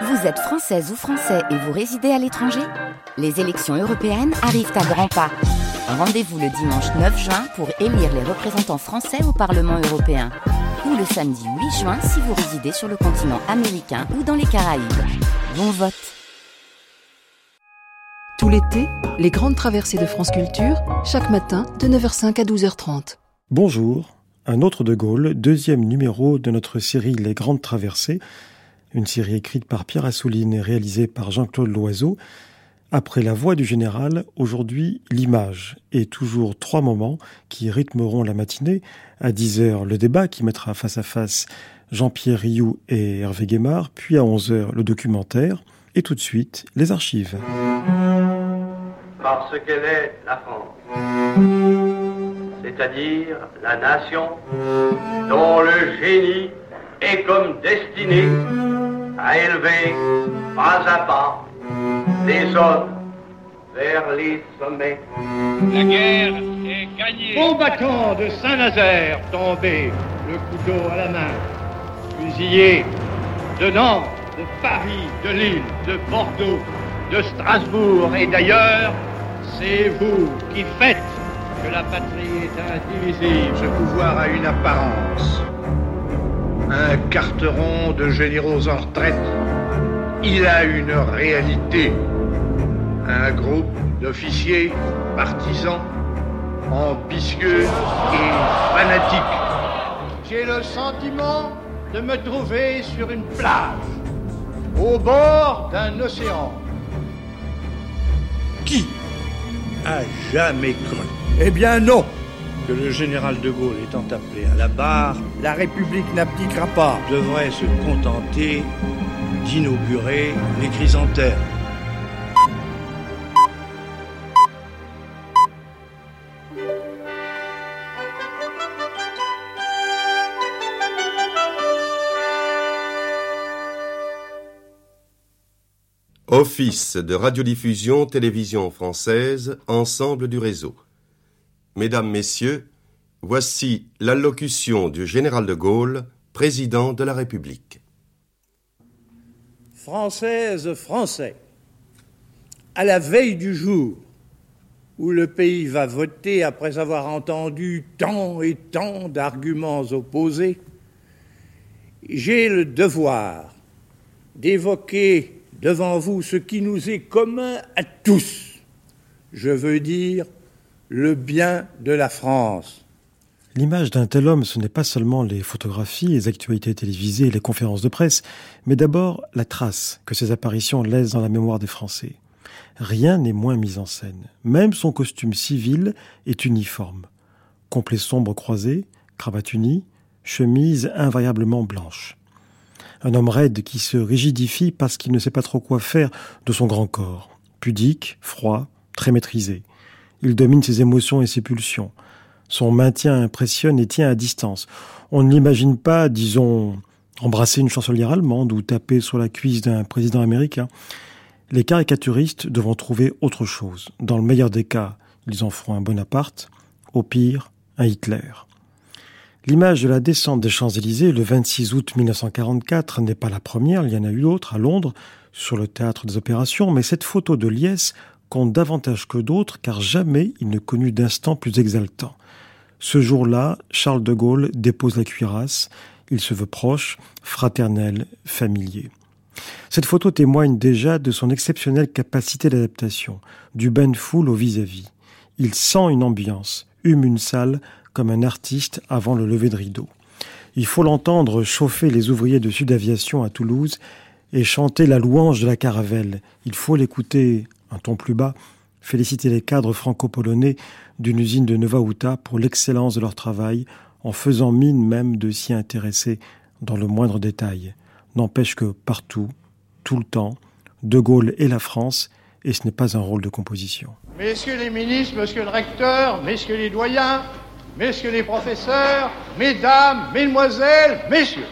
Vous êtes française ou français et vous résidez à l'étranger Les élections européennes arrivent à grands pas. Rendez-vous le dimanche 9 juin pour élire les représentants français au Parlement européen. Ou le samedi 8 juin si vous résidez sur le continent américain ou dans les Caraïbes. Bon vote Tout l'été, les grandes traversées de France Culture, chaque matin de 9h05 à 12h30. Bonjour, un autre de Gaulle, deuxième numéro de notre série Les Grandes Traversées, une série écrite par Pierre Assouline et réalisée par Jean-Claude Loiseau. Après la voix du général, aujourd'hui l'image et toujours trois moments qui rythmeront la matinée. À 10h, le débat qui mettra face à face Jean-Pierre Rioux et Hervé Guémard, puis à 11h, le documentaire, et tout de suite, les archives. Parce qu'elle est la France, c'est-à-dire la nation dont le génie est comme destiné à élever pas à pas les hommes vers les sommets. La guerre est gagnée. Combattant de Saint-Nazaire tombé, le couteau à la main, fusillé de Nantes, de Paris, de Lille, de Bordeaux, de Strasbourg et d'ailleurs, c'est vous qui faites que la patrie est indivisible. Ce pouvoir a une apparence. Un carteron de généraux en retraite. Il a une réalité. Un groupe d'officiers partisans, ambitieux et fanatiques. J'ai le sentiment de me trouver sur une plage, au bord d'un océan. Qui a jamais cru? Eh bien non que le général de Gaulle étant appelé à la barre La République n'abdiquera pas. devrait se contenter d'inaugurer les chrysanthèmes Office de radiodiffusion télévision française, ensemble du réseau. Mesdames, Messieurs, voici l'allocution du général de Gaulle, président de la République. Françaises, Français, à la veille du jour où le pays va voter après avoir entendu tant et tant d'arguments opposés, j'ai le devoir d'évoquer devant vous ce qui nous est commun à tous. Je veux dire le bien de la France. L'image d'un tel homme, ce n'est pas seulement les photographies, les actualités télévisées et les conférences de presse, mais d'abord la trace que ces apparitions laissent dans la mémoire des Français. Rien n'est moins mis en scène. Même son costume civil est uniforme. Complet sombre croisé, cravate unie, chemise invariablement blanche. Un homme raide qui se rigidifie parce qu'il ne sait pas trop quoi faire de son grand corps. Pudique, froid, très maîtrisé. Il domine ses émotions et ses pulsions. Son maintien impressionne et tient à distance. On ne l'imagine pas, disons, embrasser une chancelière allemande ou taper sur la cuisse d'un président américain. Les caricaturistes devront trouver autre chose. Dans le meilleur des cas, ils en feront un Bonaparte, au pire, un Hitler. L'image de la descente des Champs-Élysées le 26 août 1944 n'est pas la première, il y en a eu d'autres à Londres, sur le théâtre des opérations, mais cette photo de Liesse davantage que d'autres car jamais il ne connut d'instant plus exaltant. Ce jour-là, Charles de Gaulle dépose la cuirasse, il se veut proche, fraternel, familier. Cette photo témoigne déjà de son exceptionnelle capacité d'adaptation, du bain de foule au vis-à-vis. Il sent une ambiance, hume une salle comme un artiste avant le lever de rideau. Il faut l'entendre chauffer les ouvriers de Sud Aviation à Toulouse et chanter la louange de la caravelle. Il faut l'écouter un ton plus bas, féliciter les cadres franco-polonais d'une usine de Nova Uta pour l'excellence de leur travail, en faisant mine même de s'y intéresser dans le moindre détail. N'empêche que partout, tout le temps, De Gaulle et la France, et ce n'est pas un rôle de composition. Messieurs les ministres, monsieur le recteur, messieurs les doyens, messieurs les professeurs, mesdames, mesdemoiselles, messieurs.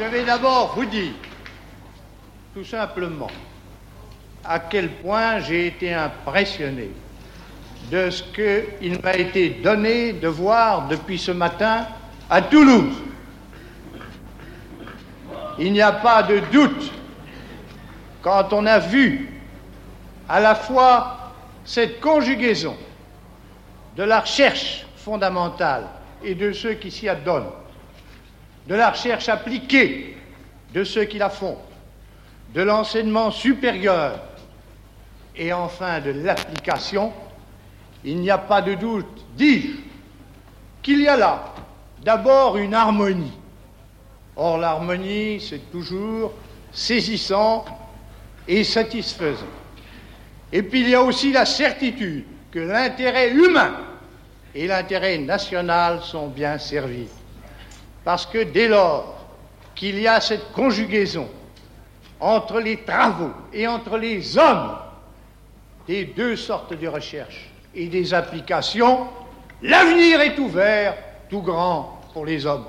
Je vais d'abord vous dire, tout simplement, à quel point j'ai été impressionné de ce qu'il m'a été donné de voir depuis ce matin à Toulouse. Il n'y a pas de doute quand on a vu à la fois cette conjugaison de la recherche fondamentale et de ceux qui s'y adonnent, de la recherche appliquée de ceux qui la font, de l'enseignement supérieur et enfin de l'application, il n'y a pas de doute, dis-je, qu'il y a là d'abord une harmonie. Or l'harmonie, c'est toujours saisissant et satisfaisant. Et puis il y a aussi la certitude que l'intérêt humain et l'intérêt national sont bien servis. Parce que dès lors qu'il y a cette conjugaison entre les travaux et entre les hommes des deux sortes de recherche et des applications, l'avenir est ouvert, tout grand pour les hommes.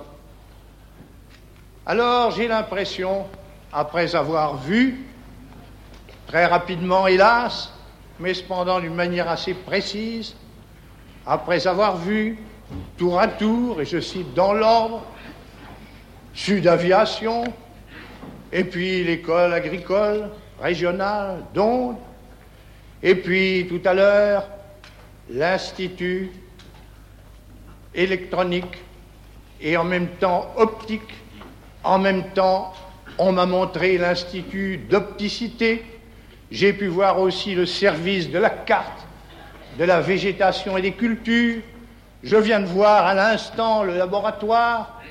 Alors j'ai l'impression, après avoir vu, très rapidement hélas, mais cependant d'une manière assez précise, après avoir vu tour à tour, et je cite dans l'ordre, Sud Aviation, et puis l'école agricole régionale d'Onde, et puis tout à l'heure l'Institut électronique. Et en même temps optique, en même temps on m'a montré l'Institut d'opticité, j'ai pu voir aussi le service de la carte, de la végétation et des cultures. Je viens de voir à l'instant le laboratoire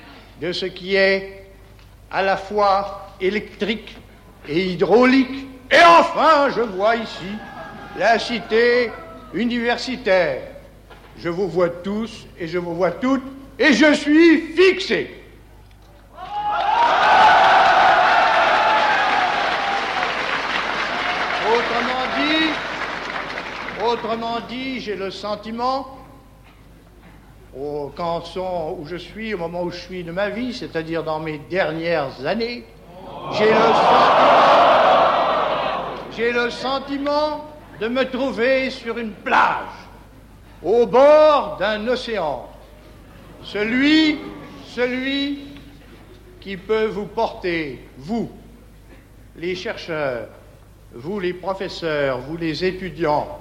de ce qui est à la fois électrique et hydraulique. Et enfin, je vois ici la cité universitaire. Je vous vois tous et je vous vois toutes et je suis fixé. Autrement dit, j'ai le sentiment, au canton où je suis, au moment où je suis de ma vie, c'est-à-dire dans mes dernières années, j'ai le sentiment, de me trouver sur une plage, au bord d'un océan. Celui, celui qui peut vous porter, vous, les chercheurs, vous les professeurs, vous les étudiants,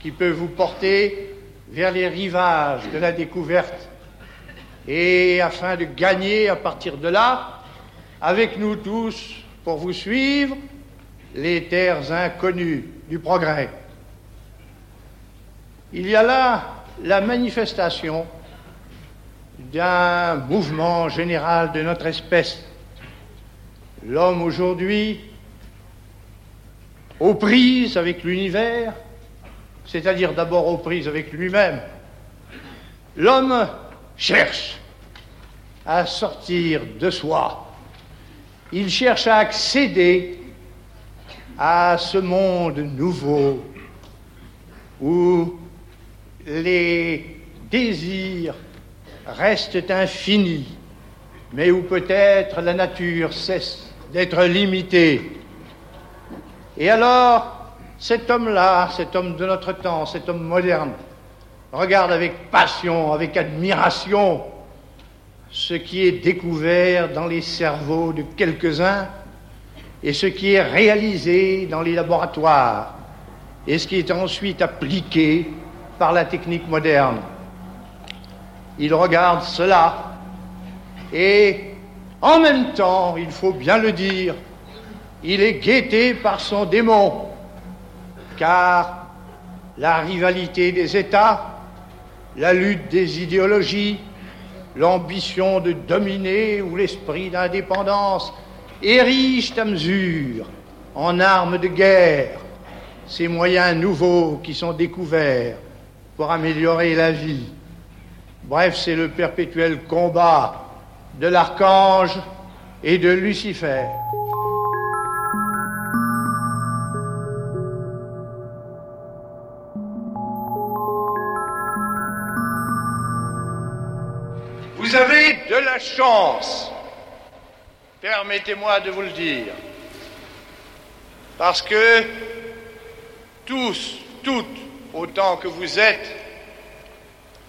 qui peut vous porter vers les rivages de la découverte et afin de gagner à partir de là, avec nous tous, pour vous suivre, les terres inconnues du progrès. Il y a là la manifestation d'un mouvement général de notre espèce. L'homme aujourd'hui, aux prises avec l'univers, c'est-à-dire d'abord aux prises avec lui-même, l'homme cherche à sortir de soi. Il cherche à accéder à ce monde nouveau où les désirs restent infinis, mais où peut-être la nature cesse d'être limitée. Et alors, cet homme-là, cet homme de notre temps, cet homme moderne, regarde avec passion, avec admiration ce qui est découvert dans les cerveaux de quelques-uns et ce qui est réalisé dans les laboratoires et ce qui est ensuite appliqué par la technique moderne. Il regarde cela et en même temps, il faut bien le dire, il est guetté par son démon car la rivalité des États, la lutte des idéologies, l'ambition de dominer ou l'esprit d'indépendance érigent à mesure en armes de guerre ces moyens nouveaux qui sont découverts pour améliorer la vie. Bref, c'est le perpétuel combat de l'archange et de Lucifer. Vous avez de la chance, permettez-moi de vous le dire, parce que tous, toutes, autant que vous êtes,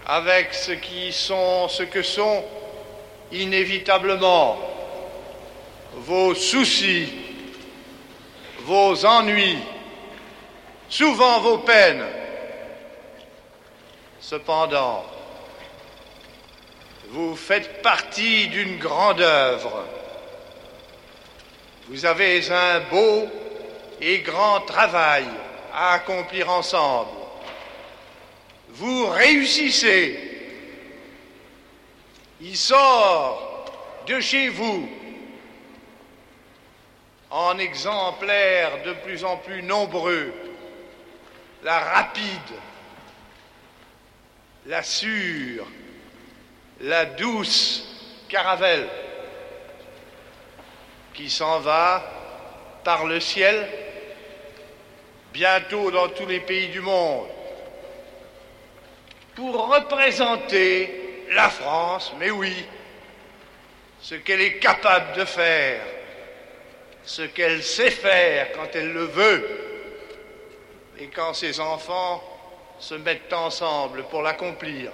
avec ce qui sont, ce que sont inévitablement vos soucis, vos ennuis, souvent vos peines. Cependant, vous faites partie d'une grande œuvre. Vous avez un beau et grand travail à accomplir ensemble. Vous réussissez. Il sort de chez vous en exemplaires de plus en plus nombreux la rapide, la sûre, la douce caravelle qui s'en va par le ciel, bientôt dans tous les pays du monde, pour représenter la France, mais oui, ce qu'elle est capable de faire, ce qu'elle sait faire quand elle le veut, et quand ses enfants se mettent ensemble pour l'accomplir.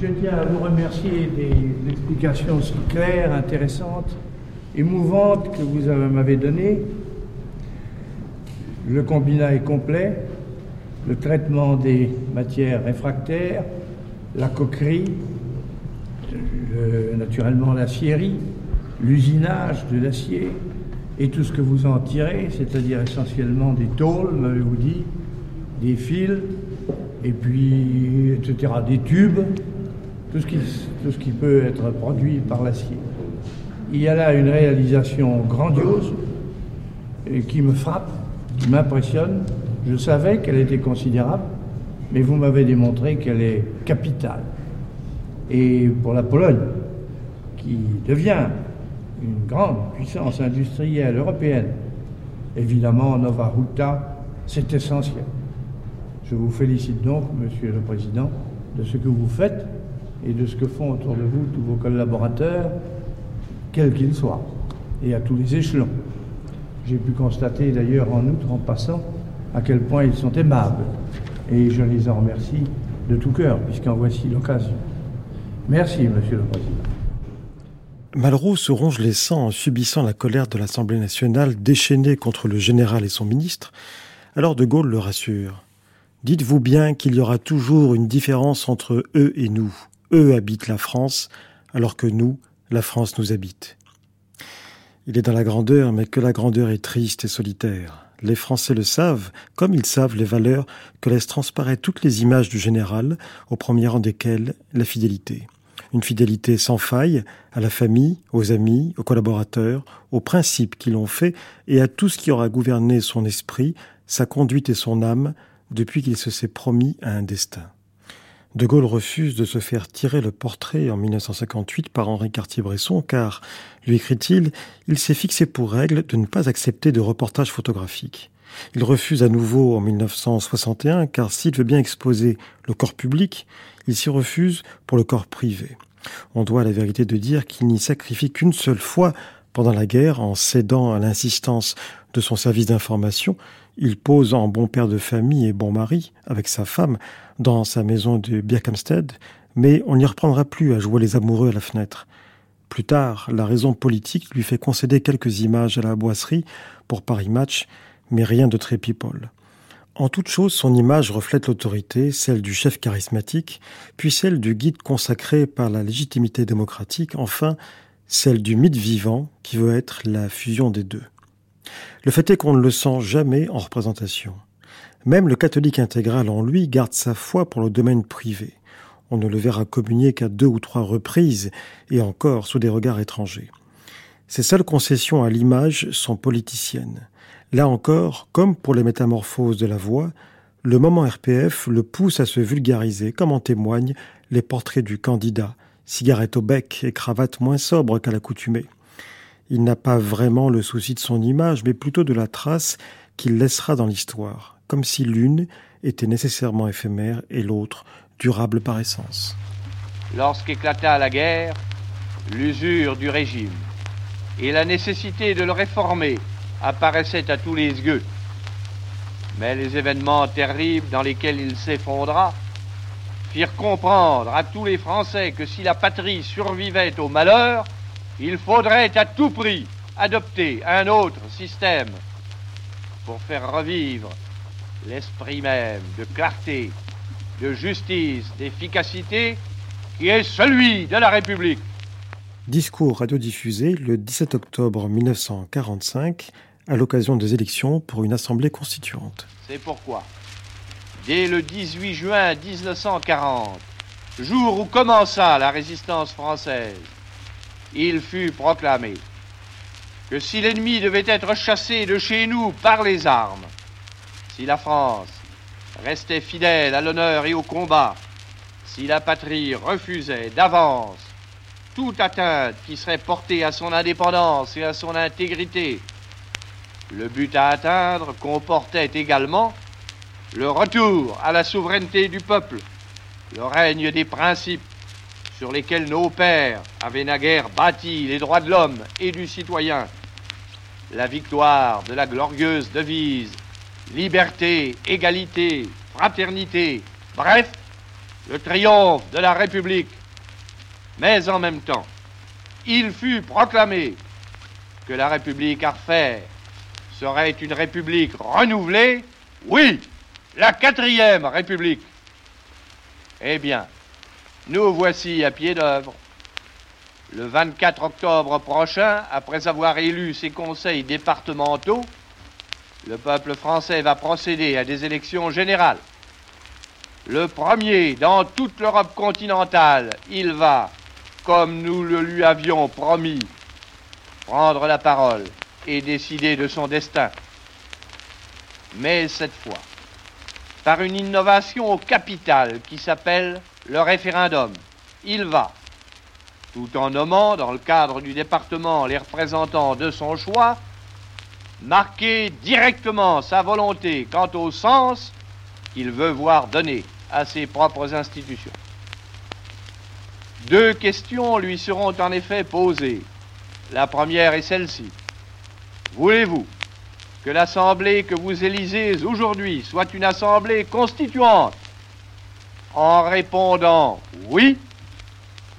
Je tiens à vous remercier des explications si claires, intéressantes, émouvantes que vous m'avez données. Le combinat est complet, le traitement des matières réfractaires, la coquerie, naturellement l'acierie, l'usinage de l'acier et tout ce que vous en tirez, c'est-à-dire essentiellement des tôles, m'avez-vous dit, des fils, et puis, etc., des tubes, tout ce qui, tout ce qui peut être produit par l'acier. Il y a là une réalisation grandiose qui me frappe, qui m'impressionne. Je savais qu'elle était considérable, mais vous m'avez démontré qu'elle est capitale. Et pour la Pologne, qui devient une grande puissance industrielle européenne, évidemment, Nova Ruta, c'est essentiel. Je vous félicite donc, Monsieur le Président, de ce que vous faites et de ce que font autour de vous tous vos collaborateurs, quels qu'ils soient, et à tous les échelons. J'ai pu constater d'ailleurs en outre, en passant, à quel point ils sont aimables, et je les en remercie de tout cœur, puisqu'en voici l'occasion. Merci, Monsieur le Président. Malraux se ronge les sangs en subissant la colère de l'Assemblée nationale déchaînée contre le général et son ministre. Alors De Gaulle le rassure. Dites-vous bien qu'il y aura toujours une différence entre eux et nous. Eux habitent la France, alors que nous, la France nous habite. Il est dans la grandeur, mais que la grandeur est triste et solitaire. Les Français le savent, comme ils savent les valeurs que laissent transparaître toutes les images du général, au premier rang desquelles la fidélité. Une fidélité sans faille à la famille, aux amis, aux collaborateurs, aux principes qui l'ont fait et à tout ce qui aura gouverné son esprit, sa conduite et son âme depuis qu'il se s'est promis à un destin. De Gaulle refuse de se faire tirer le portrait en 1958 par Henri Cartier-Bresson car, lui écrit-il, il s'est fixé pour règle de ne pas accepter de reportage photographique. Il refuse à nouveau en 1961 car s'il veut bien exposer le corps public, il s'y refuse pour le corps privé. On doit à la vérité de dire qu'il n'y sacrifie qu'une seule fois pendant la guerre en cédant à l'insistance de son service d'information il pose en bon père de famille et bon mari avec sa femme dans sa maison de Birkhamsted, mais on n'y reprendra plus à jouer les amoureux à la fenêtre. Plus tard, la raison politique lui fait concéder quelques images à la boisserie pour Paris Match, mais rien de très people. En toute chose, son image reflète l'autorité, celle du chef charismatique, puis celle du guide consacré par la légitimité démocratique, enfin celle du mythe vivant qui veut être la fusion des deux. Le fait est qu'on ne le sent jamais en représentation. Même le catholique intégral en lui garde sa foi pour le domaine privé. On ne le verra communier qu'à deux ou trois reprises, et encore sous des regards étrangers. Ses seules concessions à l'image sont politiciennes. Là encore, comme pour les métamorphoses de la voix, le moment RPF le pousse à se vulgariser, comme en témoignent les portraits du candidat, cigarette au bec et cravate moins sobre qu'à l'accoutumée. Il n'a pas vraiment le souci de son image, mais plutôt de la trace qu'il laissera dans l'histoire, comme si l'une était nécessairement éphémère et l'autre durable par essence. Lorsqu'éclata la guerre, l'usure du régime et la nécessité de le réformer apparaissaient à tous les yeux. Mais les événements terribles dans lesquels il s'effondra firent comprendre à tous les Français que si la patrie survivait au malheur, il faudrait à tout prix adopter un autre système pour faire revivre l'esprit même de clarté, de justice, d'efficacité qui est celui de la République. Discours radiodiffusé le 17 octobre 1945 à l'occasion des élections pour une assemblée constituante. C'est pourquoi, dès le 18 juin 1940, jour où commença la résistance française, il fut proclamé que si l'ennemi devait être chassé de chez nous par les armes, si la France restait fidèle à l'honneur et au combat, si la patrie refusait d'avance toute atteinte qui serait portée à son indépendance et à son intégrité, le but à atteindre comportait également le retour à la souveraineté du peuple, le règne des principes sur lesquels nos pères avaient naguère bâti les droits de l'homme et du citoyen, la victoire de la glorieuse devise liberté, égalité, fraternité, bref, le triomphe de la République. Mais en même temps, il fut proclamé que la République à refaire serait une République renouvelée, oui, la quatrième République. Eh bien, nous voici à pied d'œuvre. Le 24 octobre prochain, après avoir élu ses conseils départementaux, le peuple français va procéder à des élections générales. Le premier dans toute l'Europe continentale, il va, comme nous le lui avions promis, prendre la parole et décider de son destin. Mais cette fois, par une innovation capitale qui s'appelle le référendum, il va, tout en nommant dans le cadre du département les représentants de son choix, marquer directement sa volonté quant au sens qu'il veut voir donner à ses propres institutions. Deux questions lui seront en effet posées. La première est celle-ci. Voulez-vous que l'Assemblée que vous élisez aujourd'hui soit une Assemblée constituante? En répondant oui,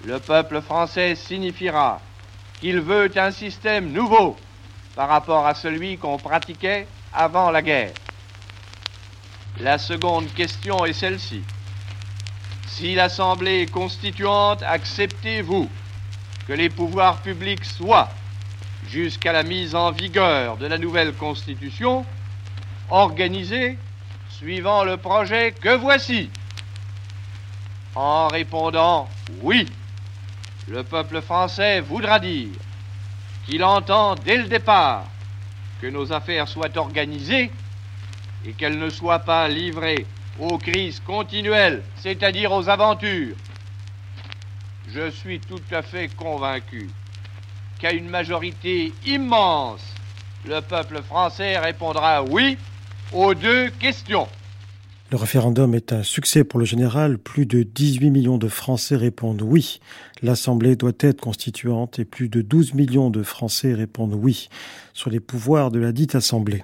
le peuple français signifiera qu'il veut un système nouveau par rapport à celui qu'on pratiquait avant la guerre. La seconde question est celle-ci. Si l'Assemblée constituante acceptez-vous que les pouvoirs publics soient, jusqu'à la mise en vigueur de la nouvelle Constitution, organisés suivant le projet que voici? En répondant oui, le peuple français voudra dire qu'il entend dès le départ que nos affaires soient organisées et qu'elles ne soient pas livrées aux crises continuelles, c'est-à-dire aux aventures. Je suis tout à fait convaincu qu'à une majorité immense, le peuple français répondra oui aux deux questions. Le référendum est un succès pour le général. Plus de 18 millions de Français répondent oui. L'Assemblée doit être constituante et plus de 12 millions de Français répondent oui sur les pouvoirs de la dite Assemblée.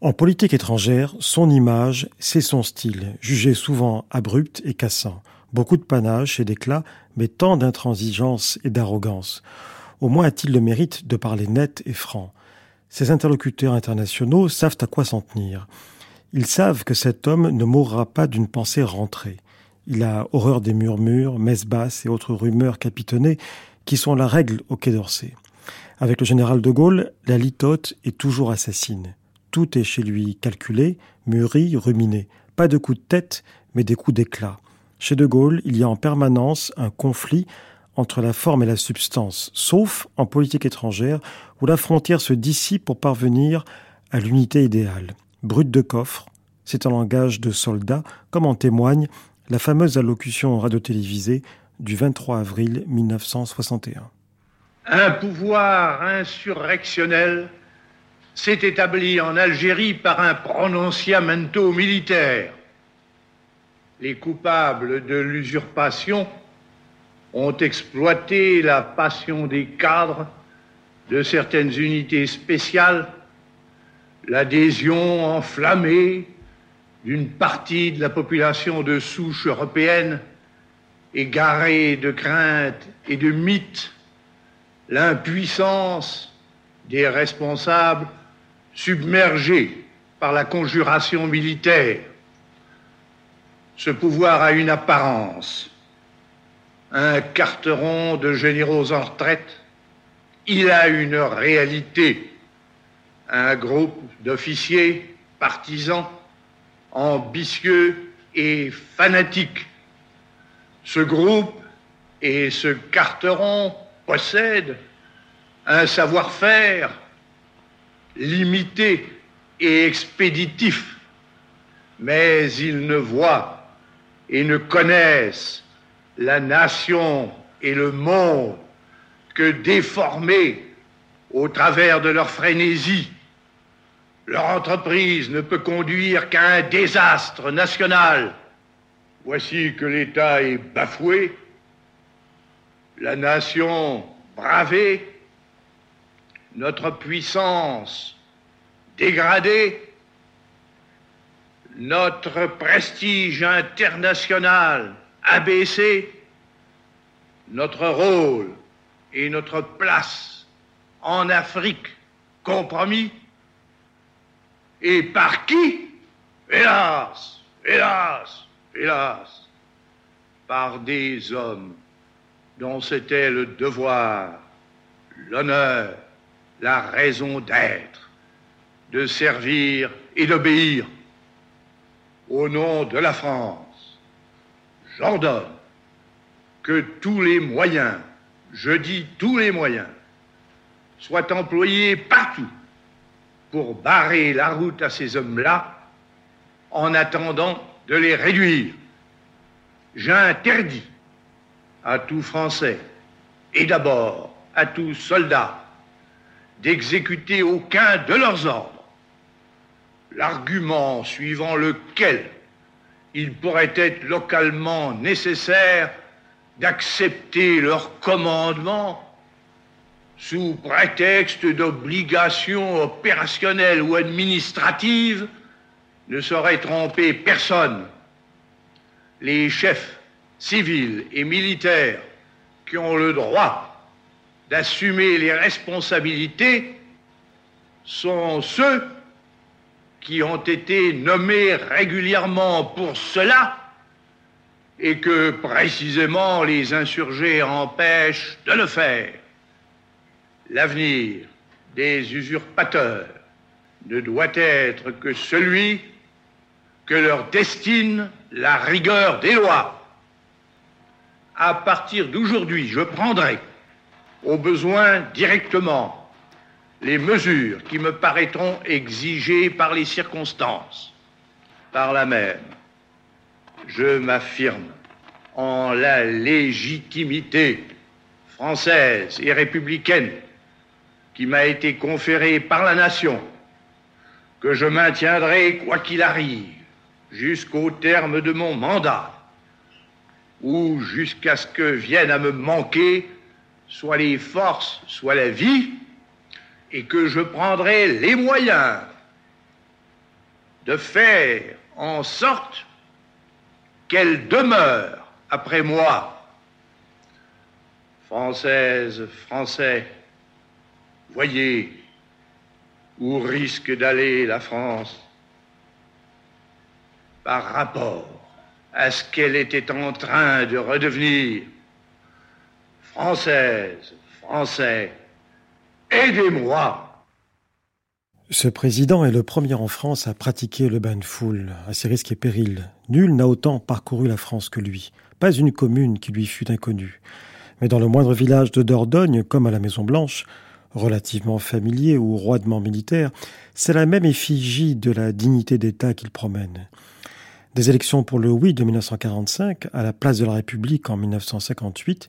En politique étrangère, son image, c'est son style, jugé souvent abrupt et cassant. Beaucoup de panache et d'éclat, mais tant d'intransigeance et d'arrogance. Au moins a-t-il le mérite de parler net et franc. Ses interlocuteurs internationaux savent à quoi s'en tenir. Ils savent que cet homme ne mourra pas d'une pensée rentrée. Il a horreur des murmures, messes basses et autres rumeurs capitonnées qui sont la règle au Quai d'Orsay. Avec le général de Gaulle, la litote est toujours assassine. Tout est chez lui calculé, mûri, ruminé. Pas de coups de tête, mais des coups d'éclat. Chez de Gaulle, il y a en permanence un conflit entre la forme et la substance, sauf en politique étrangère, où la frontière se dissipe pour parvenir à l'unité idéale brut de coffre, c'est un langage de soldat, comme en témoigne la fameuse allocution radio-télévisée du 23 avril 1961. Un pouvoir insurrectionnel s'est établi en Algérie par un prononciamento militaire. Les coupables de l'usurpation ont exploité la passion des cadres de certaines unités spéciales l'adhésion enflammée d'une partie de la population de souche européenne, égarée de craintes et de mythes, l'impuissance des responsables submergés par la conjuration militaire. Ce pouvoir a une apparence, un carteron de généraux en retraite, il a une réalité, un groupe d'officiers partisans ambitieux et fanatiques. Ce groupe et ce carteron possèdent un savoir-faire limité et expéditif, mais ils ne voient et ne connaissent la nation et le monde que déformés au travers de leur frénésie leur entreprise ne peut conduire qu'à un désastre national. Voici que l'État est bafoué, la nation bravée, notre puissance dégradée, notre prestige international abaissé, notre rôle et notre place en Afrique compromis et par qui Hélas, hélas, hélas, par des hommes dont c'était le devoir, l'honneur, la raison d'être, de servir et d'obéir. Au nom de la France, j'ordonne que tous les moyens, je dis tous les moyens, soient employés partout pour barrer la route à ces hommes-là en attendant de les réduire. J'interdis à tout Français et d'abord à tout soldat d'exécuter aucun de leurs ordres. L'argument suivant lequel il pourrait être localement nécessaire d'accepter leur commandement sous prétexte d'obligations opérationnelles ou administratives, ne saurait tromper personne. Les chefs civils et militaires qui ont le droit d'assumer les responsabilités sont ceux qui ont été nommés régulièrement pour cela et que précisément les insurgés empêchent de le faire. L'avenir des usurpateurs ne doit être que celui que leur destine la rigueur des lois. À partir d'aujourd'hui, je prendrai, au besoin directement, les mesures qui me paraîtront exigées par les circonstances. Par là même, je m'affirme en la légitimité française et républicaine qui m'a été conféré par la nation, que je maintiendrai quoi qu'il arrive jusqu'au terme de mon mandat, ou jusqu'à ce que viennent à me manquer soit les forces, soit la vie, et que je prendrai les moyens de faire en sorte qu'elle demeure après moi. Française, Français, Voyez où risque d'aller la France par rapport à ce qu'elle était en train de redevenir. Française, Français, aidez-moi. Ce président est le premier en France à pratiquer le bain de foule, à ses risques et périls. Nul n'a autant parcouru la France que lui. Pas une commune qui lui fût inconnue. Mais dans le moindre village de Dordogne, comme à la Maison Blanche, relativement familier ou roidement militaire, c'est la même effigie de la dignité d'État qu'il promène. Des élections pour le oui de 1945 à la place de la République en 1958,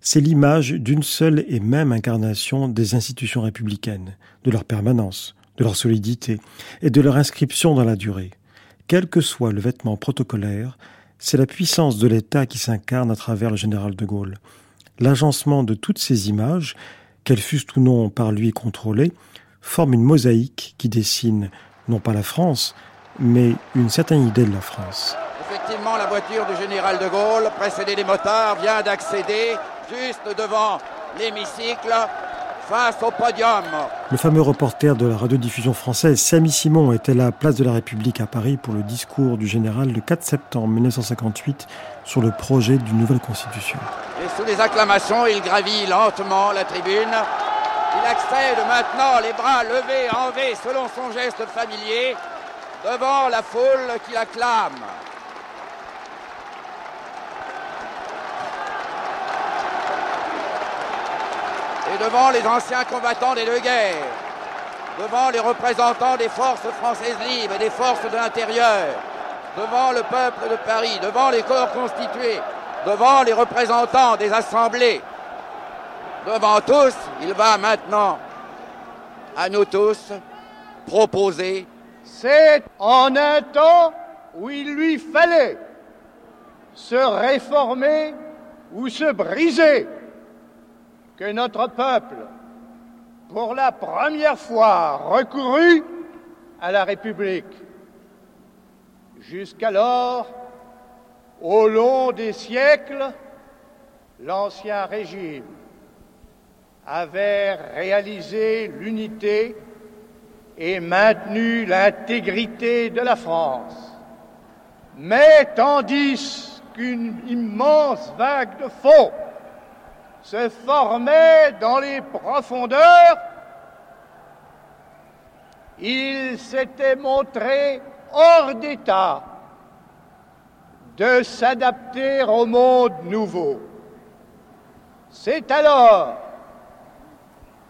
c'est l'image d'une seule et même incarnation des institutions républicaines, de leur permanence, de leur solidité et de leur inscription dans la durée. Quel que soit le vêtement protocolaire, c'est la puissance de l'État qui s'incarne à travers le général de Gaulle. L'agencement de toutes ces images qu'elles fussent ou non par lui contrôlées, forment une mosaïque qui dessine non pas la France, mais une certaine idée de la France. Effectivement, la voiture du général de Gaulle, précédée des motards, vient d'accéder juste devant l'hémicycle face au podium. Le fameux reporter de la radiodiffusion française, Samy Simon, était à la place de la République à Paris pour le discours du général le 4 septembre 1958 sur le projet d'une nouvelle constitution. Et sous les acclamations, il gravit lentement la tribune. Il accède maintenant, les bras levés en V selon son geste familier, devant la foule qui l'acclame. Et devant les anciens combattants des deux guerres, devant les représentants des forces françaises libres et des forces de l'intérieur, devant le peuple de Paris, devant les corps constitués, devant les représentants des assemblées, devant tous, il va maintenant à nous tous proposer. C'est en un temps où il lui fallait se réformer ou se briser que notre peuple, pour la première fois, recourut à la République. Jusqu'alors, au long des siècles, l'Ancien Régime avait réalisé l'unité et maintenu l'intégrité de la France. Mais tandis qu'une immense vague de faux se formait dans les profondeurs, il s'était montré hors d'état de s'adapter au monde nouveau. C'est alors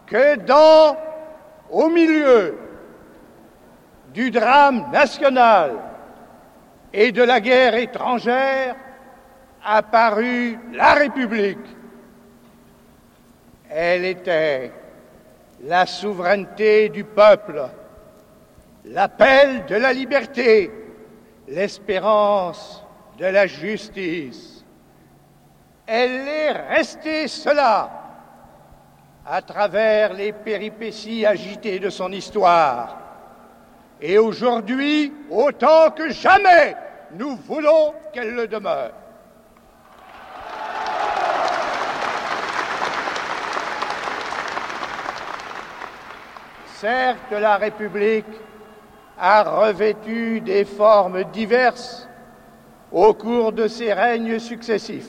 que dans, au milieu du drame national et de la guerre étrangère, apparut la République elle était la souveraineté du peuple, l'appel de la liberté, l'espérance de la justice. Elle est restée cela à travers les péripéties agitées de son histoire. Et aujourd'hui, autant que jamais, nous voulons qu'elle le demeure. Certes, la République a revêtu des formes diverses au cours de ses règnes successifs.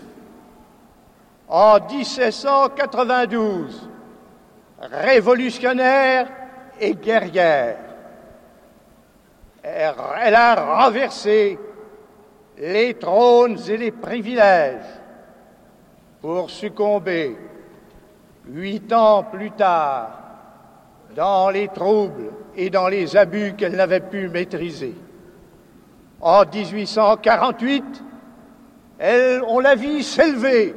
En 1792, révolutionnaire et guerrière, elle a renversé les trônes et les privilèges pour succomber huit ans plus tard dans les troubles et dans les abus qu'elle n'avait pu maîtriser. En 1848, elle, on la vit s'élever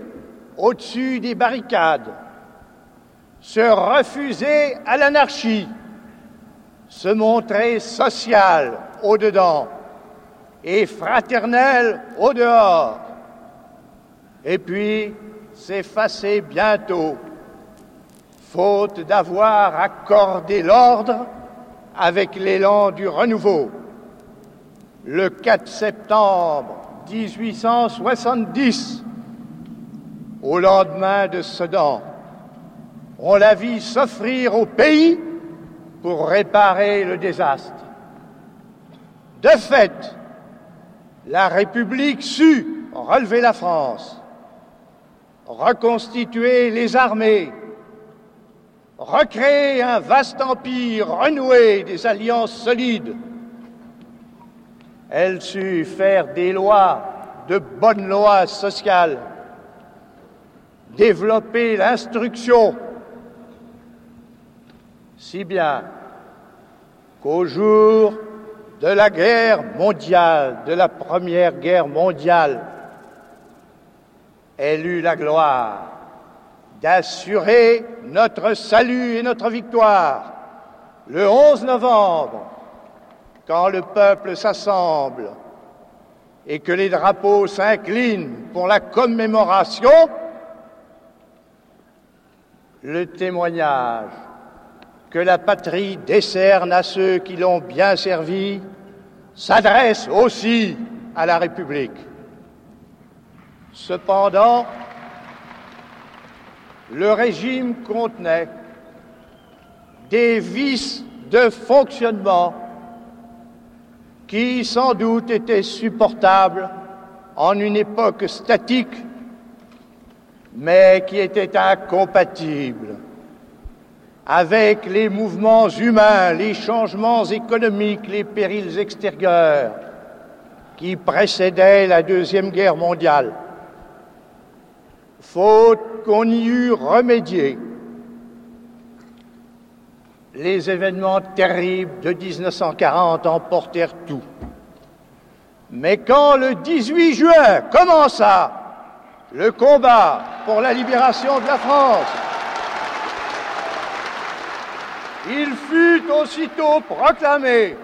au-dessus des barricades, se refuser à l'anarchie, se montrer sociale au-dedans et fraternelle au-dehors, et puis s'effacer bientôt faute d'avoir accordé l'ordre avec l'élan du renouveau. Le 4 septembre 1870, au lendemain de Sedan, on la vit s'offrir au pays pour réparer le désastre. De fait, la République sut relever la France, reconstituer les armées, recréer un vaste empire, renouer des alliances solides. Elle sut faire des lois, de bonnes lois sociales, développer l'instruction, si bien qu'au jour de la guerre mondiale, de la première guerre mondiale, elle eut la gloire d'assurer notre salut et notre victoire. Le 11 novembre, quand le peuple s'assemble et que les drapeaux s'inclinent pour la commémoration, le témoignage que la patrie décerne à ceux qui l'ont bien servi s'adresse aussi à la République. Cependant, le régime contenait des vices de fonctionnement qui sans doute étaient supportables en une époque statique, mais qui étaient incompatibles avec les mouvements humains, les changements économiques, les périls extérieurs qui précédaient la Deuxième Guerre mondiale. Faute qu'on y eût remédié, les événements terribles de 1940 emportèrent tout. Mais quand le 18 juin commença le combat pour la libération de la France, il fut aussitôt proclamé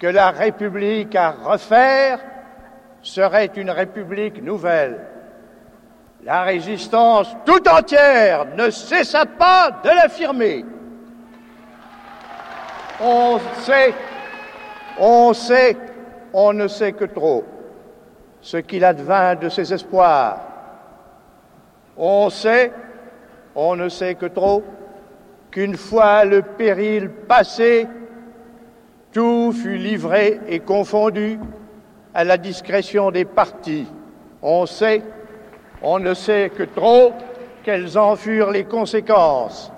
que la République à refaire serait une République nouvelle. La résistance tout entière ne cessa pas de l'affirmer. On sait, on sait, on ne sait que trop ce qu'il advint de ses espoirs. On sait, on ne sait que trop, qu'une fois le péril passé, tout fut livré et confondu à la discrétion des partis. On sait, on ne sait que trop, quelles en furent les conséquences.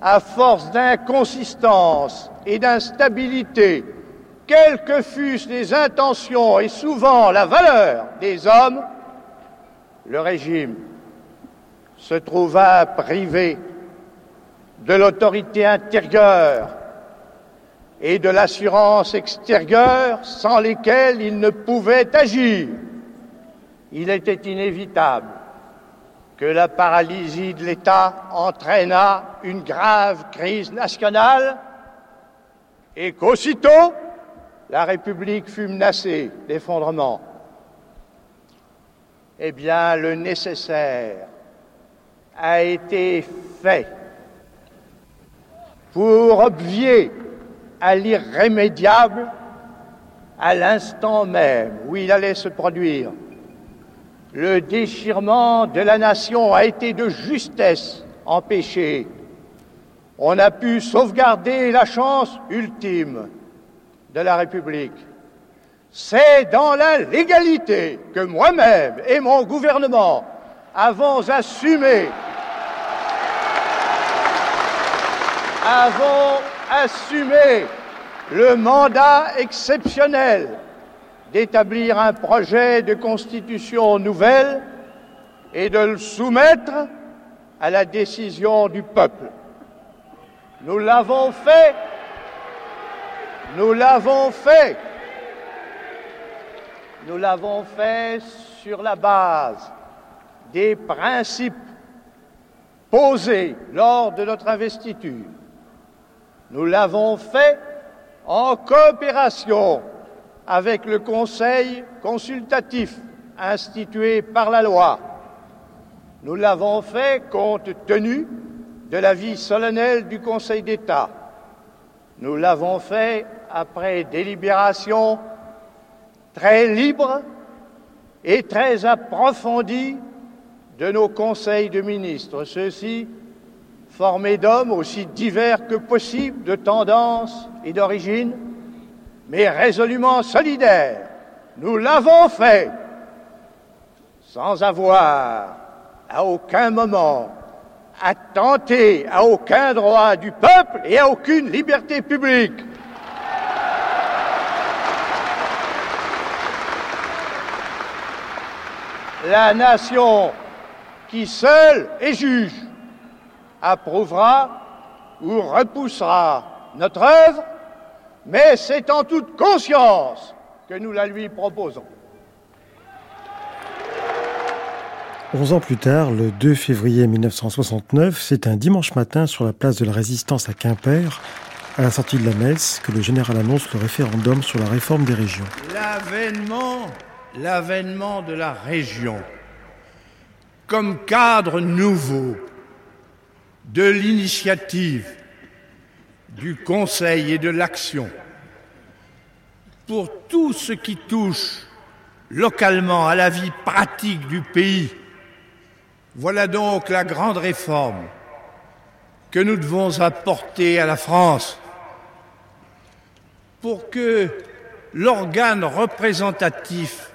À force d'inconsistance et d'instabilité, quelles que fussent les intentions et souvent la valeur des hommes, le régime se trouva privé de l'autorité intérieure et de l'assurance extérieure sans lesquelles il ne pouvait agir. Il était inévitable que la paralysie de l'État entraînât une grave crise nationale et qu'aussitôt la République fut menacée d'effondrement. Eh bien, le nécessaire a été fait pour obvier à l'irrémédiable à l'instant même où il allait se produire. Le déchirement de la nation a été de justesse empêché. On a pu sauvegarder la chance ultime de la République. C'est dans la légalité que moi-même et mon gouvernement avons assumé assumé le mandat exceptionnel d'établir un projet de constitution nouvelle et de le soumettre à la décision du peuple. Nous l'avons fait, nous l'avons fait, nous l'avons fait sur la base des principes posés lors de notre investiture. Nous l'avons fait en coopération avec le Conseil consultatif institué par la loi. Nous l'avons fait compte tenu de l'avis solennel du Conseil d'État. Nous l'avons fait après délibération très libre et très approfondie de nos conseils de ministres. Ceux-ci formés d'hommes aussi divers que possible de tendance et d'origine, mais résolument solidaires. Nous l'avons fait sans avoir à aucun moment attenter à aucun droit du peuple et à aucune liberté publique. La nation qui seule est juge approuvera ou repoussera notre œuvre, mais c'est en toute conscience que nous la lui proposons. Onze ans plus tard, le 2 février 1969, c'est un dimanche matin sur la place de la Résistance à Quimper, à la sortie de la messe, que le général annonce le référendum sur la réforme des régions. L'avènement, l'avènement de la région comme cadre nouveau de l'initiative, du conseil et de l'action pour tout ce qui touche localement à la vie pratique du pays. Voilà donc la grande réforme que nous devons apporter à la France pour que l'organe représentatif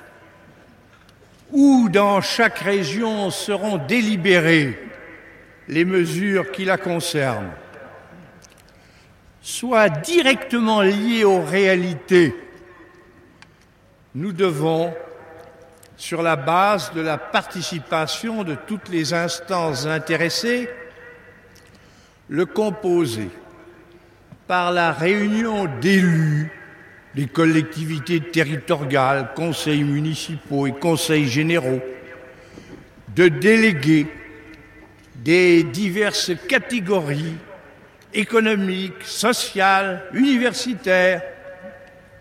où dans chaque région seront délibérées les mesures qui la concernent soit directement lié aux réalités, nous devons, sur la base de la participation de toutes les instances intéressées, le composer par la réunion d'élus des collectivités territoriales, conseils municipaux et conseils généraux, de délégués des diverses catégories économiques, sociales, universitaires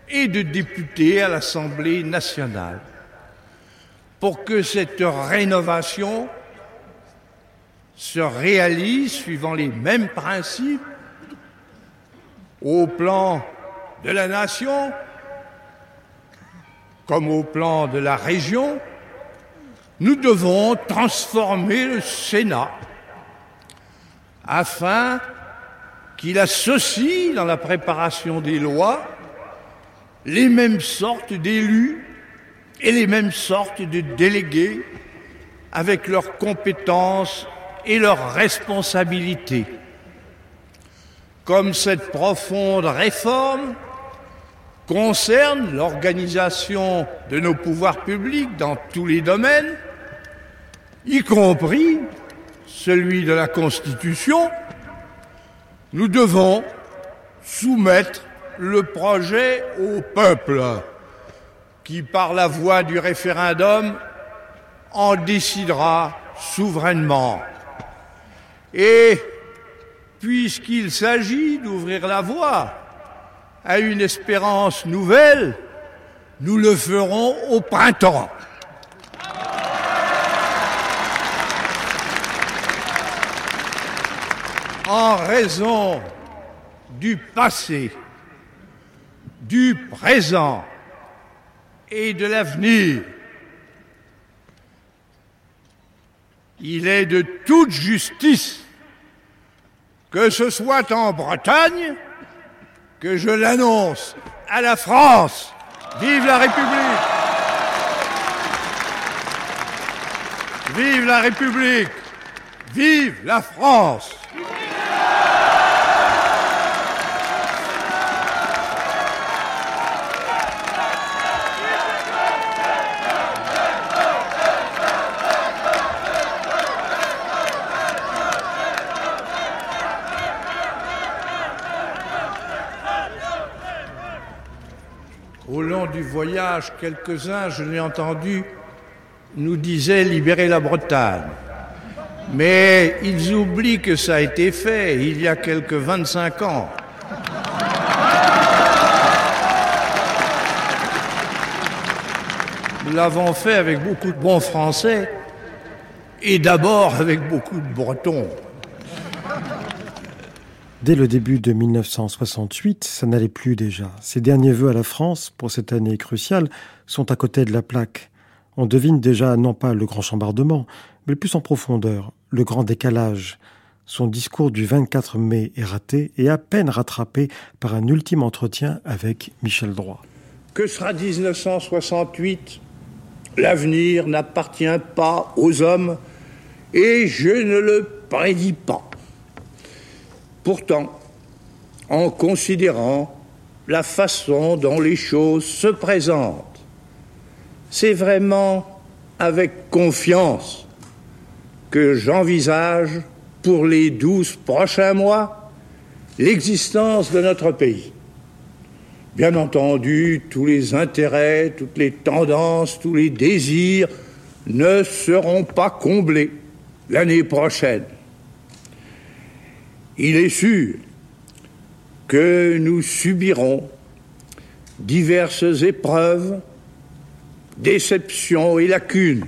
et de députés à l'Assemblée nationale. Pour que cette rénovation se réalise suivant les mêmes principes au plan de la nation comme au plan de la région, nous devons transformer le Sénat afin qu'il associe dans la préparation des lois les mêmes sortes d'élus et les mêmes sortes de délégués avec leurs compétences et leurs responsabilités. Comme cette profonde réforme concerne l'organisation de nos pouvoirs publics dans tous les domaines, y compris celui de la Constitution, nous devons soumettre le projet au peuple qui, par la voie du référendum, en décidera souverainement. Et puisqu'il s'agit d'ouvrir la voie à une espérance nouvelle, nous le ferons au printemps. En raison du passé, du présent et de l'avenir, il est de toute justice que ce soit en Bretagne que je l'annonce à la France. Vive la République! Vive la République! Vive la France voyage, quelques-uns, je l'ai entendu, nous disaient libérer la Bretagne. Mais ils oublient que ça a été fait il y a quelques 25 ans. Nous l'avons fait avec beaucoup de bons Français et d'abord avec beaucoup de Bretons. Dès le début de 1968, ça n'allait plus déjà. Ces derniers vœux à la France, pour cette année cruciale, sont à côté de la plaque. On devine déjà non pas le grand chambardement, mais plus en profondeur, le grand décalage. Son discours du 24 mai est raté et à peine rattrapé par un ultime entretien avec Michel Droit. Que sera 1968 L'avenir n'appartient pas aux hommes et je ne le prédis pas. Pourtant, en considérant la façon dont les choses se présentent, c'est vraiment avec confiance que j'envisage pour les douze prochains mois l'existence de notre pays. Bien entendu, tous les intérêts, toutes les tendances, tous les désirs ne seront pas comblés l'année prochaine. Il est sûr que nous subirons diverses épreuves, déceptions et lacunes.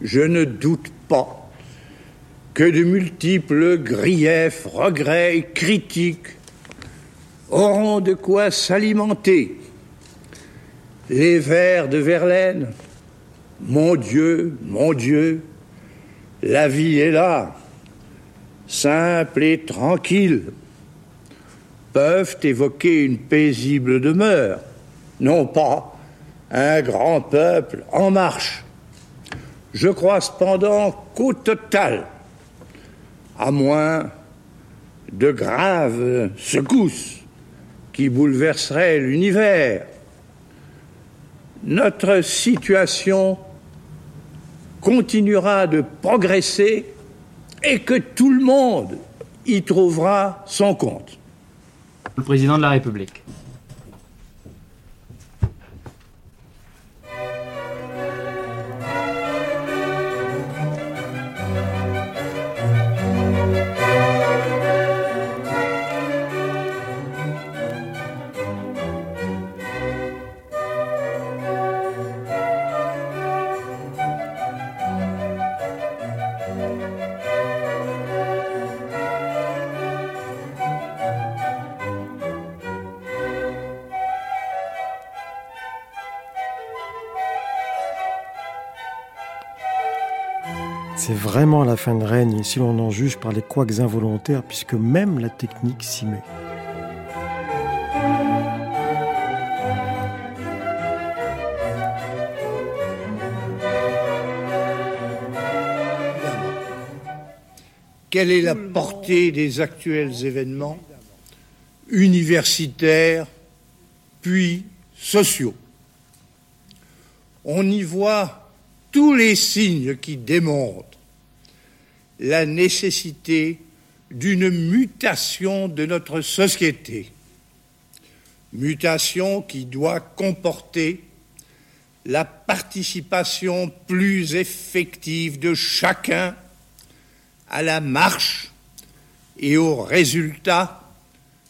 Je ne doute pas que de multiples griefs, regrets et critiques auront de quoi s'alimenter. Les vers de Verlaine, Mon Dieu, mon Dieu, la vie est là, simple et tranquille, peuvent évoquer une paisible demeure, non pas un grand peuple en marche. Je crois cependant qu'au total, à moins de graves secousses qui bouleverseraient l'univers, notre situation continuera de progresser et que tout le monde y trouvera son compte. Le président de la République. De règne si l'on en juge par les couacs involontaires, puisque même la technique s'y met. Quelle est la portée des actuels événements universitaires puis sociaux? On y voit tous les signes qui démontrent la nécessité d'une mutation de notre société, mutation qui doit comporter la participation plus effective de chacun à la marche et aux résultats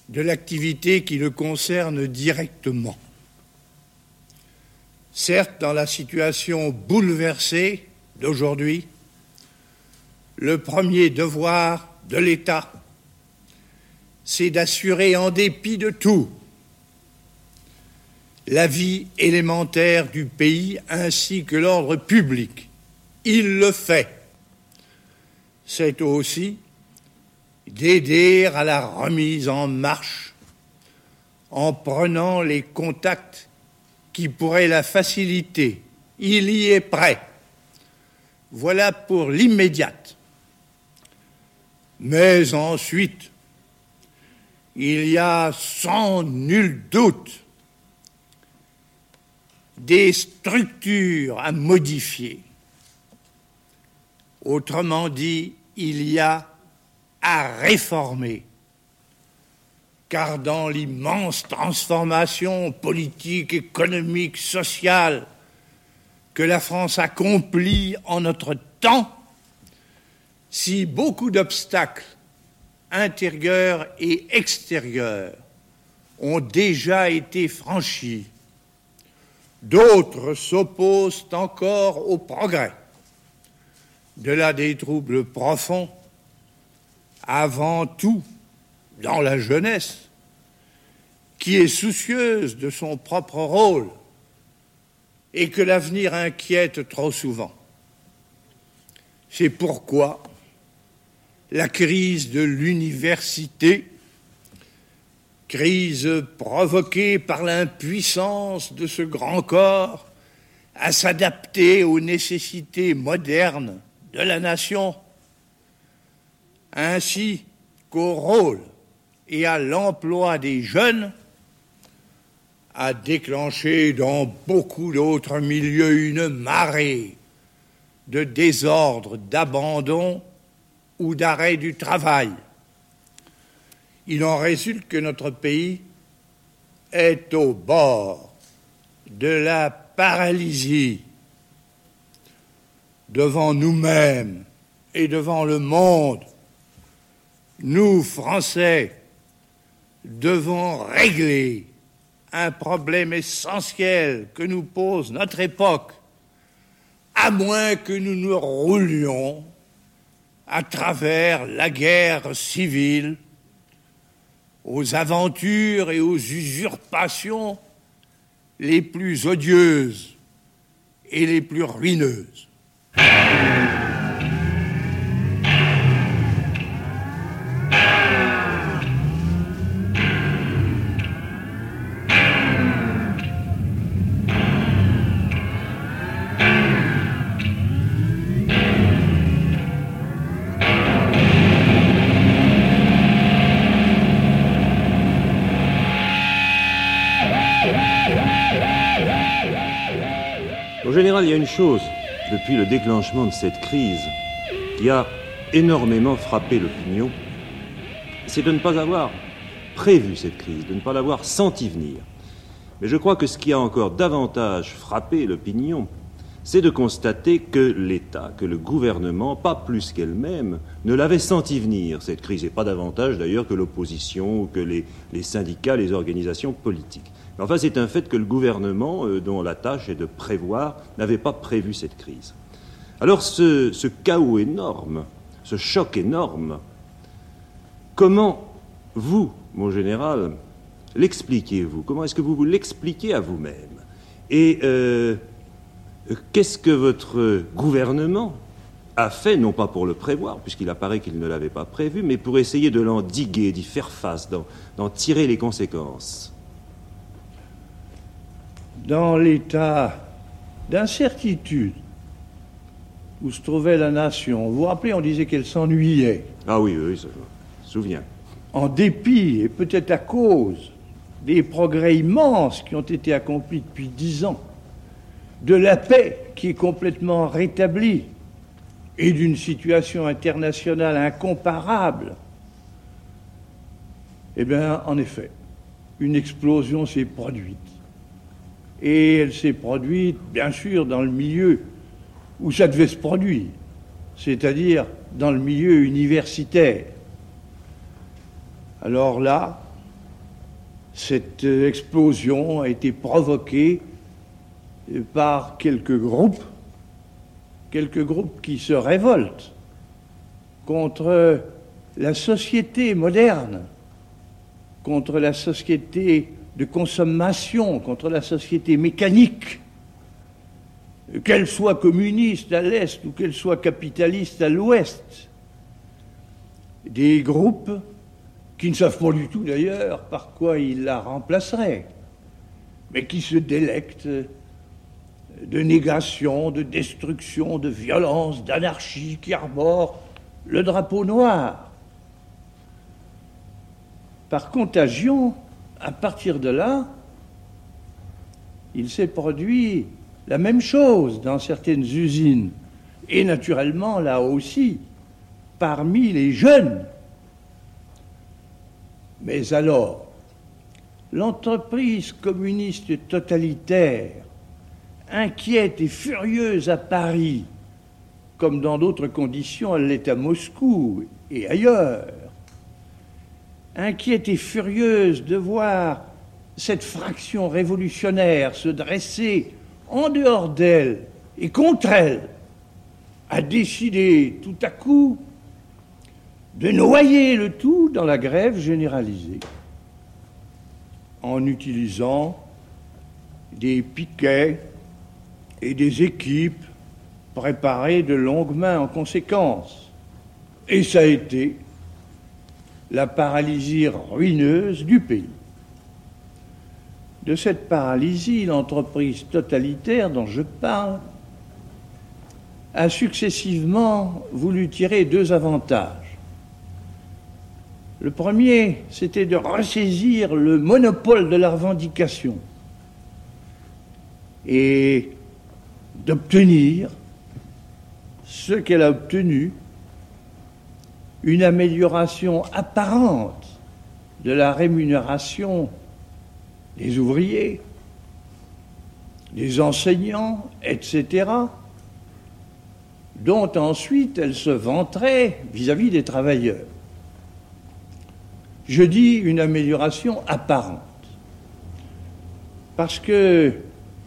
de l'activité qui le concerne directement. Certes, dans la situation bouleversée d'aujourd'hui, le premier devoir de l'État, c'est d'assurer en dépit de tout la vie élémentaire du pays ainsi que l'ordre public. Il le fait. C'est aussi d'aider à la remise en marche en prenant les contacts qui pourraient la faciliter. Il y est prêt. Voilà pour l'immédiate. Mais ensuite, il y a sans nul doute des structures à modifier. Autrement dit, il y a à réformer. Car dans l'immense transformation politique, économique, sociale que la France accomplit en notre temps, si beaucoup d'obstacles intérieurs et extérieurs ont déjà été franchis, d'autres s'opposent encore au progrès. De là des troubles profonds, avant tout dans la jeunesse, qui est soucieuse de son propre rôle et que l'avenir inquiète trop souvent. C'est pourquoi la crise de l'université, crise provoquée par l'impuissance de ce grand corps à s'adapter aux nécessités modernes de la nation, ainsi qu'au rôle et à l'emploi des jeunes, a déclenché dans beaucoup d'autres milieux une marée de désordre, d'abandon ou d'arrêt du travail. Il en résulte que notre pays est au bord de la paralysie devant nous-mêmes et devant le monde. Nous, Français, devons régler un problème essentiel que nous pose notre époque, à moins que nous nous roulions à travers la guerre civile, aux aventures et aux usurpations les plus odieuses et les plus ruineuses. Général, il y a une chose, depuis le déclenchement de cette crise, qui a énormément frappé l'opinion, c'est de ne pas avoir prévu cette crise, de ne pas l'avoir senti venir. Mais je crois que ce qui a encore davantage frappé l'opinion, c'est de constater que l'État, que le gouvernement, pas plus qu'elle-même, ne l'avait senti venir, cette crise, et pas davantage d'ailleurs que l'opposition que les syndicats, les organisations politiques. Enfin, c'est un fait que le gouvernement, euh, dont la tâche est de prévoir, n'avait pas prévu cette crise. Alors ce, chaos énorme, ce choc énorme, comment vous, mon général, l'expliquez-vous Comment est-ce que vous vous l'expliquez à vous-même? Et euh, qu'est-ce que votre gouvernement a fait, non pas pour le prévoir, puisqu'il apparaît qu'il ne l'avait pas prévu, mais pour essayer de l'endiguer, d'y faire face, d'en tirer les conséquences? Dans l'état d'incertitude où se trouvait la nation. Vous vous rappelez, on disait qu'elle s'ennuyait. Ah oui, oui, ça, je me souviens. En dépit, et peut-être à cause des progrès immenses qui ont été accomplis depuis dix ans, de la paix qui est complètement rétablie et d'une situation internationale incomparable, eh bien, en effet, une explosion s'est produite et elle s'est produite, bien sûr, dans le milieu où ça devait se produire, c'est-à-dire dans le milieu universitaire. Alors là, cette explosion a été provoquée par quelques groupes, quelques groupes qui se révoltent contre la société moderne, contre la société de consommation contre la société mécanique, qu'elle soit communiste à l'Est ou qu'elle soit capitaliste à l'Ouest, des groupes qui ne savent pas du tout d'ailleurs par quoi ils la remplaceraient, mais qui se délectent de négation, de destruction, de violence, d'anarchie, qui arborent le drapeau noir. Par contagion, à partir de là, il s'est produit la même chose dans certaines usines, et naturellement là aussi, parmi les jeunes. Mais alors, l'entreprise communiste totalitaire, inquiète et furieuse à Paris, comme dans d'autres conditions elle l'est à Moscou et ailleurs, inquiète et furieuse de voir cette fraction révolutionnaire se dresser en dehors d'elle et contre elle, a décidé tout à coup de noyer le tout dans la grève généralisée en utilisant des piquets et des équipes préparées de longue main en conséquence. Et ça a été la paralysie ruineuse du pays. De cette paralysie, l'entreprise totalitaire dont je parle a successivement voulu tirer deux avantages. Le premier, c'était de ressaisir le monopole de la revendication et d'obtenir ce qu'elle a obtenu une amélioration apparente de la rémunération des ouvriers, des enseignants, etc., dont ensuite elle se vanterait vis-à-vis des travailleurs. Je dis une amélioration apparente, parce que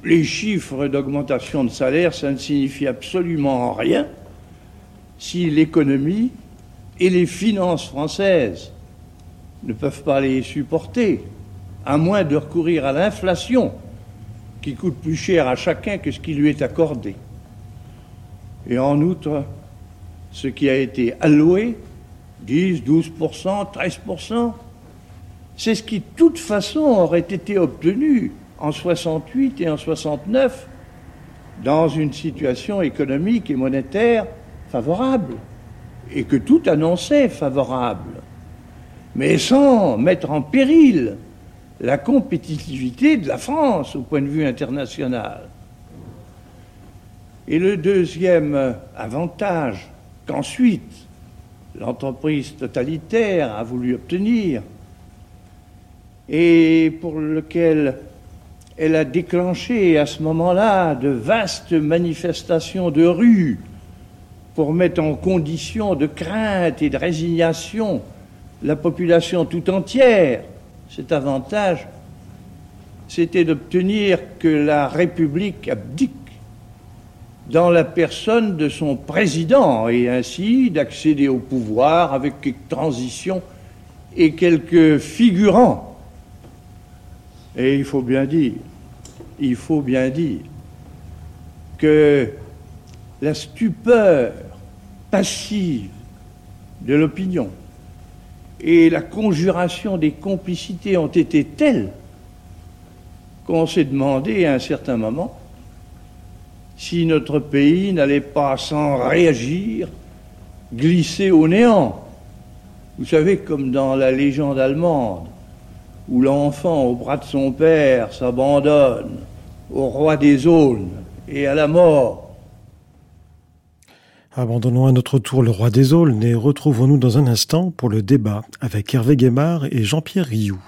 les chiffres d'augmentation de salaire, ça ne signifie absolument rien si l'économie et les finances françaises ne peuvent pas les supporter, à moins de recourir à l'inflation, qui coûte plus cher à chacun que ce qui lui est accordé. Et en outre, ce qui a été alloué, 10, 12%, 13%, c'est ce qui, de toute façon, aurait été obtenu en 68 et en 69 dans une situation économique et monétaire favorable, et que tout annonçait favorable, mais sans mettre en péril la compétitivité de la France au point de vue international. Et le deuxième avantage qu'ensuite l'entreprise totalitaire a voulu obtenir, et pour lequel elle a déclenché à ce moment-là de vastes manifestations de rue pour mettre en condition de crainte et de résignation la population tout entière. Cet avantage, c'était d'obtenir que la République abdique dans la personne de son président et ainsi d'accéder au pouvoir avec quelques transitions et quelques figurants. Et il faut bien dire il faut bien dire que la stupeur passive de l'opinion et la conjuration des complicités ont été telles qu'on s'est demandé à un certain moment si notre pays n'allait pas sans réagir glisser au néant. Vous savez, comme dans la légende allemande, où l'enfant au bras de son père s'abandonne au roi des aulnes et à la mort. Abandonnons à notre tour le roi des aulnes et retrouvons-nous dans un instant pour le débat avec Hervé Guémard et Jean-Pierre Rioux.